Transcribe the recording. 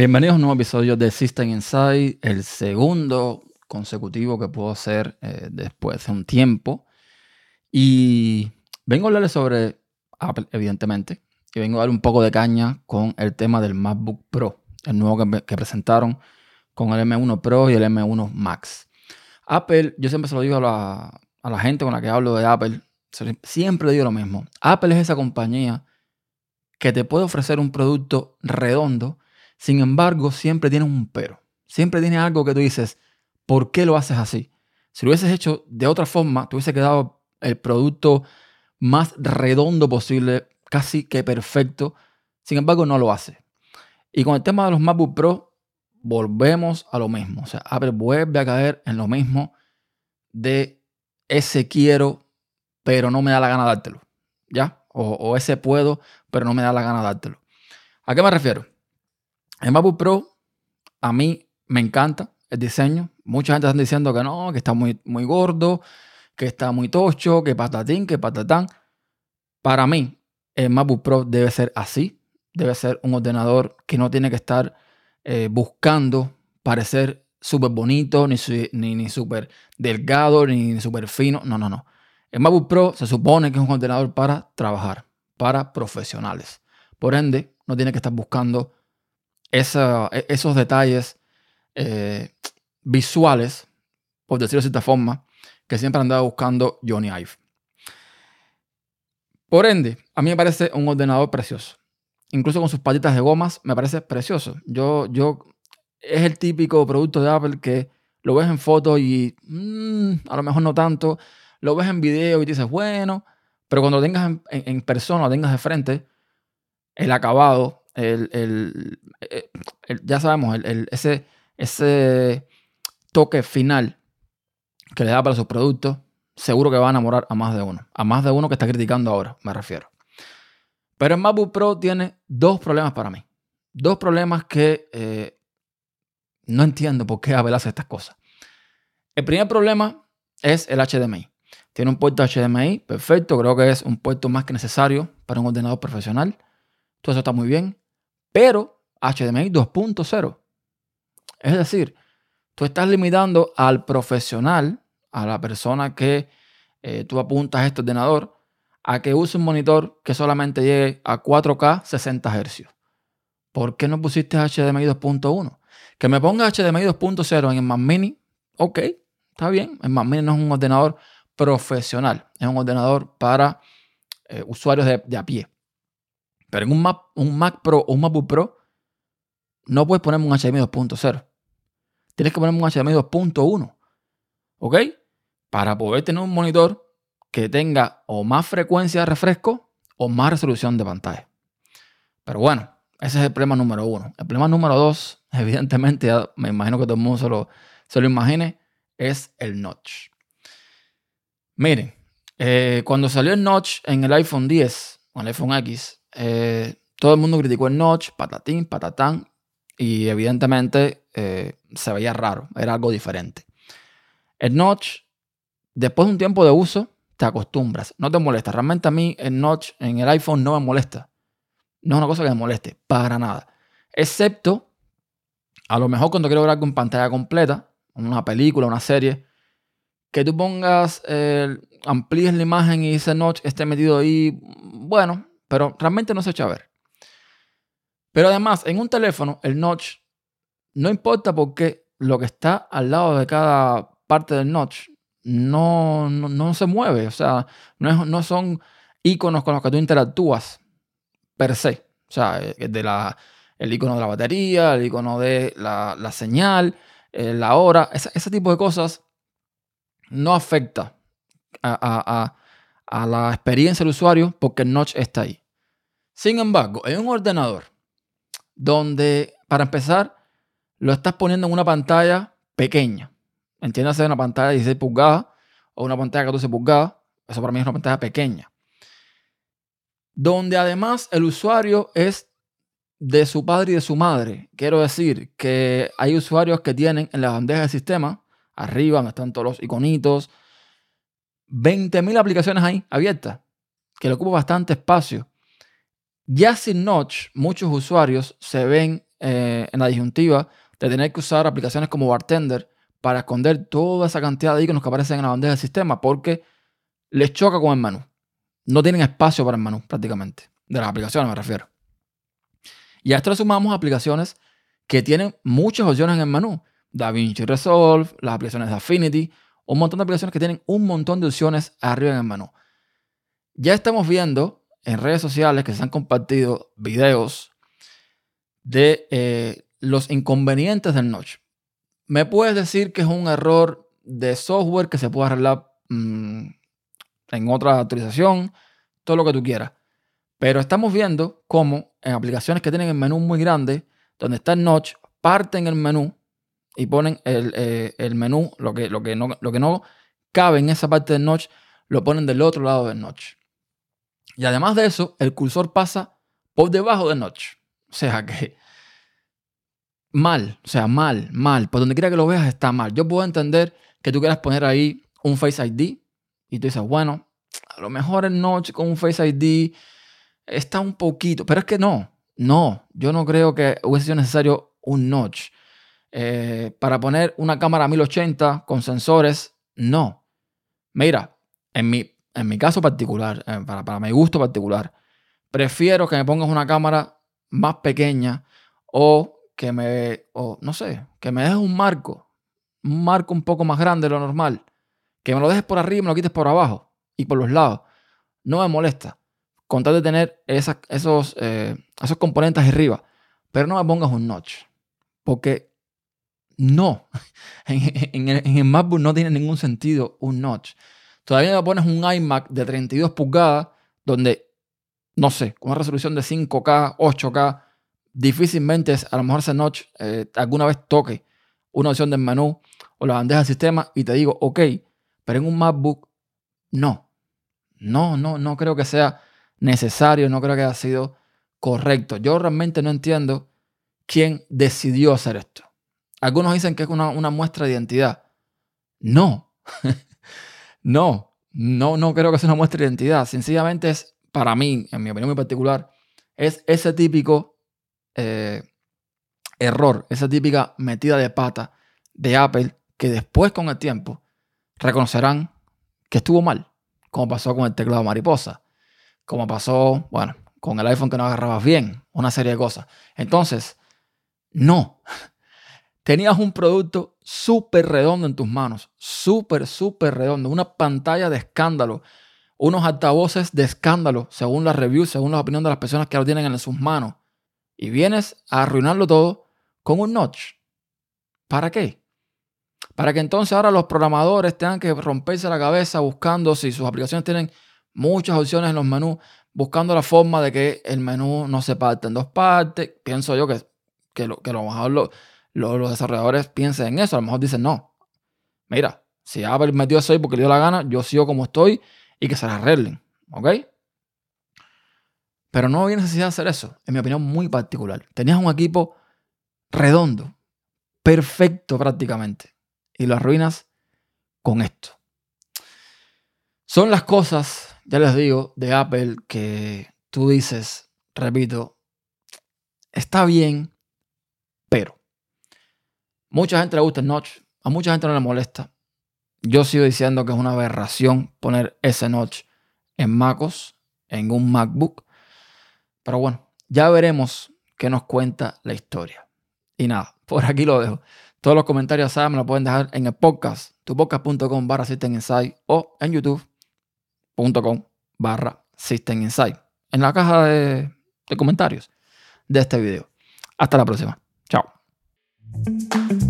Bienvenidos a un nuevo episodio de System Inside, el segundo consecutivo que puedo hacer eh, después de un tiempo. Y vengo a hablarles sobre Apple, evidentemente, y vengo a dar un poco de caña con el tema del MacBook Pro, el nuevo que, presentaron con el M1 Pro y el M1 Max. Apple, yo siempre se lo digo a la, a la gente con la que hablo de Apple, siempre digo lo mismo. Apple es esa compañía que te puede ofrecer un producto redondo, sin embargo, siempre tiene un pero. Siempre tiene algo que tú dices, ¿por qué lo haces así? Si lo hubieses hecho de otra forma, te hubiese quedado el producto más redondo posible, casi que perfecto. Sin embargo, no lo hace. Y con el tema de los MacBook Pro, volvemos a lo mismo. O sea, Apple vuelve a caer en lo mismo de ese quiero, pero no me da la gana dártelo. ¿Ya? O, ese puedo, pero no me da la gana dártelo. ¿A qué me refiero? El MacBook Pro, a mí me encanta el diseño. Mucha gente está diciendo que no, que está muy, muy gordo, que está muy tocho, que patatín, que patatán. Para mí, el MacBook Pro debe ser así. Debe ser un ordenador que no tiene que estar eh, buscando parecer súper bonito, ni, ni, ni súper delgado, ni súper fino. No, no, no. El MacBook Pro se supone que es un ordenador para trabajar, para profesionales. Por ende, no tiene que estar buscando e, esos detalles eh, visuales, por decirlo de cierta forma, que siempre andaba buscando Johnny Ive. Por ende, a mí me parece un ordenador precioso. Incluso con sus patitas de gomas, me parece precioso. Yo, yo, es el típico producto de Apple que lo ves en foto y mm, a lo mejor no tanto. Lo ves en video y dices, bueno, pero cuando lo tengas en, persona, lo tengas de frente, el acabado, el, eh, ya sabemos, ese, ese toque final que le da para sus productos, seguro que va a enamorar a más de uno. A más de uno que está criticando ahora, me refiero. Pero el MacBook Pro tiene dos problemas para mí. Dos problemas que eh, no entiendo por qué Apple hace estas cosas. El primer problema es el HDMI. Tiene un puerto HDMI perfecto, creo que es un puerto más que necesario para un ordenador profesional. Todo eso está muy bien. Pero HDMI 2.0. Es decir, tú estás limitando al profesional, a la persona que eh, tú apuntas a este ordenador, a que use un monitor que solamente llegue a 4K 60 Hz. ¿Por qué no pusiste HDMI 2.1? Que me ponga HDMI 2.0 en el Mac Mini, ok, está bien. El Mac Mini no es un ordenador profesional, es un ordenador para eh, usuarios de, a pie. Pero en un Mac, un Mac Pro o un MacBook Pro, no puedes ponerme un HDMI 2.0. Tienes que ponerme un HDMI 2.1. ¿Ok? Para poder tener un monitor que tenga o más frecuencia de refresco o más resolución de pantalla. Pero bueno, ese es el problema número uno. El problema número dos, evidentemente, me imagino que todo el mundo se lo, se lo imagine, es el notch. Miren, eh, cuando salió el notch en el iPhone 10 o el iPhone X, eh, todo el mundo criticó el notch, patatín, patatán, y evidentemente eh, se veía raro, era algo diferente. El notch, después de un tiempo de uso, te acostumbras, no te molesta. Realmente a mí el notch en el iPhone no me molesta. No es una cosa que me moleste, para nada. Excepto, a lo mejor cuando quiero ver algo pantalla completa, una película, una serie, que tú pongas, amplíes la imagen y ese notch esté metido ahí, bueno, pero realmente no se echa a ver. Pero además, en un teléfono, el notch no importa porque lo que está al lado de cada parte del notch no, no, se mueve. O sea, no, no, son iconos con los que tú interactúas per se. O sea, eh, de la, el icono de la batería, el icono de la, la señal, eh, la hora, ese, tipo de cosas no afecta a, la experiencia del usuario porque el notch está ahí. Sin embargo, en un ordenador donde, para empezar, lo estás poniendo en una pantalla pequeña, entiéndase una pantalla de 16 pulgadas o una pantalla de 14 pulgadas, eso para mí es una pantalla pequeña, donde además el usuario es de su padre y de su madre. Quiero decir que hay usuarios que tienen en la bandeja del sistema, arriba donde están todos los iconitos, 20.000 aplicaciones ahí abiertas, que le ocupa bastante espacio. Ya sin Notch, muchos usuarios se ven eh, en la disyuntiva de tener que usar aplicaciones como Bartender para esconder toda esa cantidad de iconos que aparecen en la bandeja del sistema porque les choca con el menú. No tienen espacio para el menú prácticamente. De las aplicaciones me refiero. Y a esto le sumamos aplicaciones que tienen muchas opciones en el menú. DaVinci Resolve, las aplicaciones de Affinity, un montón de aplicaciones que tienen un montón de opciones arriba en el menú. Ya estamos viendo en redes sociales que se han compartido videos de eh, los inconvenientes del notch. Me puedes decir que es un error de software que se puede arreglar mm, en otra actualización, todo lo que tú quieras. Pero estamos viendo cómo en aplicaciones que tienen el menú muy grande, donde está el notch, parten el menú y ponen el, eh, menú, lo que, lo, que no, lo que no cabe en esa parte del notch, lo ponen del otro lado del notch. Y además de eso, el cursor pasa por debajo del notch. O sea que mal, o sea, mal, mal. Por donde quiera que lo veas está mal. Yo puedo entender que tú quieras poner ahí un Face ID y tú dices, bueno, a lo mejor el notch con un Face ID está un poquito, pero es que no, no, yo no creo que hubiese sido necesario un notch. Eh, para poner una cámara 1080 con sensores, no. Mira, en mi, en mi caso particular, eh, para, para mi gusto particular, prefiero que me pongas una cámara más pequeña o que me, o no sé, que me dejes un marco, un marco un poco más grande de lo normal, que me lo dejes por arriba y me lo quites por abajo y por los lados. No me molesta. Con tal de tener esos, eh, esos componentes arriba. Pero no me pongas un notch. Porque no. En, el MacBook no tiene ningún sentido un notch. Todavía me pones un iMac de 32 pulgadas donde, no sé, con una resolución de 5K, 8K, difícilmente a lo mejor ese notch eh, alguna vez toque una opción del menú o la bandeja del sistema y te digo, ok, pero en un MacBook no. No, no, no creo que sea necesario, no creo que haya sido correcto. Yo realmente no entiendo quién decidió hacer esto. Algunos dicen que es una, muestra de identidad. No, no, no, no creo que sea una muestra de identidad. Sencillamente es, para mí, en mi opinión muy particular, es ese típico eh, error, esa típica metida de pata de Apple que después con el tiempo reconocerán que estuvo mal, como pasó con el teclado mariposa, como pasó, bueno, con el iPhone que no agarrabas bien, una serie de cosas. Entonces, no, tenías un producto súper redondo en tus manos, súper, súper redondo, una pantalla de escándalo, unos altavoces de escándalo, según las reviews, según la opinión de las personas que lo tienen en sus manos y vienes a arruinarlo todo con un notch. ¿Para qué? Para que entonces ahora los programadores tengan que romperse la cabeza buscando si sus aplicaciones tienen muchas opciones en los menús, buscando la forma de que el menú no se parte en dos partes. Pienso yo que, que, lo, que lo mejor los desarrolladores piensen en eso. A lo mejor dicen, no, mira, si Apple metió eso ahí porque le dio la gana, yo sigo como estoy y que se la arreglen. ¿Ok? Pero no había necesidad de hacer eso, en mi opinión muy particular. Tenías un equipo redondo, perfecto prácticamente, y lo arruinas con esto. Son las cosas, ya les digo, de Apple que tú dices, repito, está bien, pero mucha gente le gusta el notch, a mucha gente no le molesta. Yo sigo diciendo que es una aberración poner ese notch en MacOS, en un MacBook, pero bueno, ya veremos qué nos cuenta la historia. Y nada, por aquí lo dejo. Todos los comentarios, saben, me lo pueden dejar en el podcast, tupodcast.com barra System o en youtube.com barra System. En la caja de, de comentarios de este video. Hasta la próxima. Chao. Thank you.